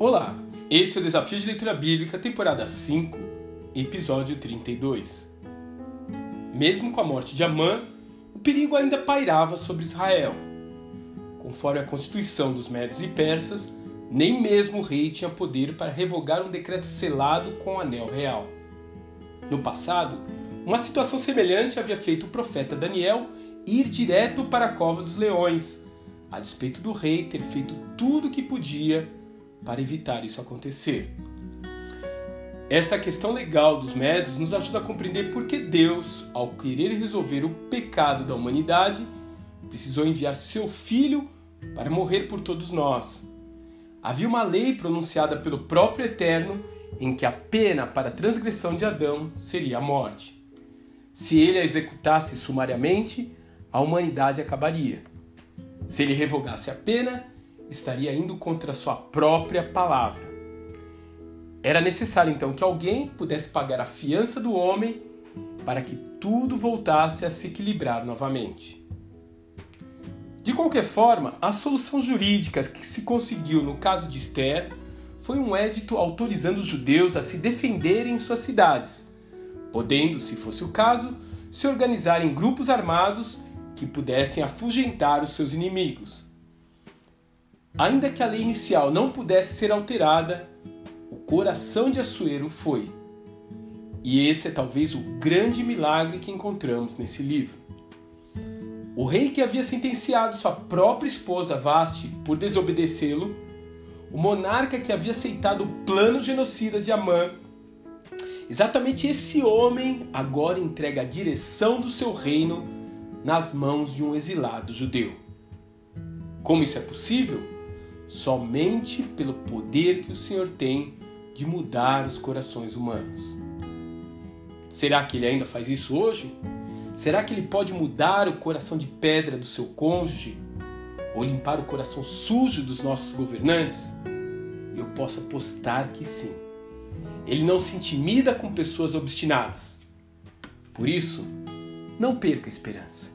Olá, esse é o Desafio de Leitura Bíblica, temporada 5, episódio 32. Mesmo com a morte de Amã, o perigo ainda pairava sobre Israel. Conforme a constituição dos Médios e Persas, nem mesmo o rei tinha poder para revogar um decreto selado com o anel real. No passado, uma situação semelhante havia feito o profeta Daniel ir direto para a cova dos leões, a despeito do rei ter feito tudo o que podia para evitar isso acontecer. Esta questão legal dos médios nos ajuda a compreender por que Deus, ao querer resolver o pecado da humanidade, precisou enviar seu Filho para morrer por todos nós. Havia uma lei pronunciada pelo próprio Eterno em que a pena para a transgressão de Adão seria a morte. Se ele a executasse sumariamente, a humanidade acabaria. Se ele revogasse a pena, estaria indo contra sua própria palavra. Era necessário então que alguém pudesse pagar a fiança do homem para que tudo voltasse a se equilibrar novamente. De qualquer forma, a solução jurídica que se conseguiu no caso de Esther foi um édito autorizando os judeus a se defenderem em suas cidades, podendo, se fosse o caso, se organizar em grupos armados que pudessem afugentar os seus inimigos. Ainda que a lei inicial não pudesse ser alterada, o coração de Assuero foi. E esse é talvez o grande milagre que encontramos nesse livro. O rei que havia sentenciado sua própria esposa Vaste por desobedecê-lo, o monarca que havia aceitado o plano genocida de Amã, exatamente esse homem agora entrega a direção do seu reino nas mãos de um exilado judeu. Como isso é possível? Somente pelo poder que o Senhor tem de mudar os corações humanos. Será que ele ainda faz isso hoje? Será que ele pode mudar o coração de pedra do seu cônjuge? Ou limpar o coração sujo dos nossos governantes? Eu posso apostar que sim. Ele não se intimida com pessoas obstinadas. Por isso, não perca a esperança.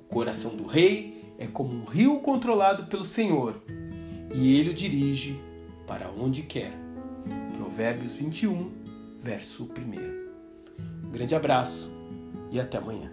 O coração do rei é como um rio controlado pelo Senhor e ele o dirige para onde quer. Provérbios 21, verso 1. Um grande abraço e até amanhã.